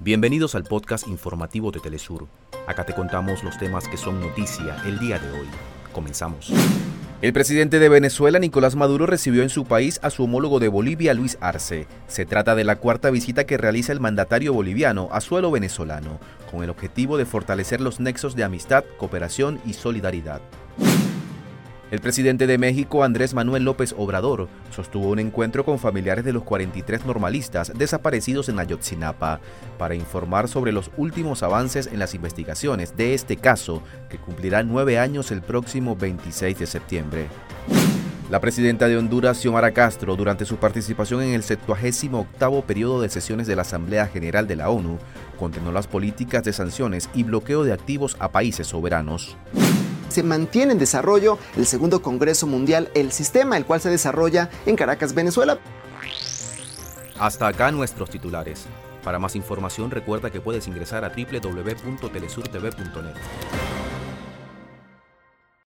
Bienvenidos al podcast informativo de Telesur. Acá te contamos los temas que son noticia el día de hoy. Comenzamos. El presidente de Venezuela, Nicolás Maduro, recibió en su país a su homólogo de Bolivia, Luis Arce. Se trata de la cuarta visita que realiza el mandatario boliviano a suelo venezolano, con el objetivo de fortalecer los nexos de amistad, cooperación y solidaridad. El presidente de México, Andrés Manuel López Obrador, sostuvo un encuentro con familiares de los 43 normalistas desaparecidos en Ayotzinapa para informar sobre los últimos avances en las investigaciones de este caso, que cumplirá nueve años el próximo 26 de septiembre. La presidenta de Honduras, Xiomara Castro, durante su participación en el 78 periodo de sesiones de la Asamblea General de la ONU, condenó las políticas de sanciones y bloqueo de activos a países soberanos se mantiene en desarrollo el segundo Congreso Mundial, el sistema el cual se desarrolla en Caracas, Venezuela. Hasta acá nuestros titulares. Para más información recuerda que puedes ingresar a www.telesurtv.net.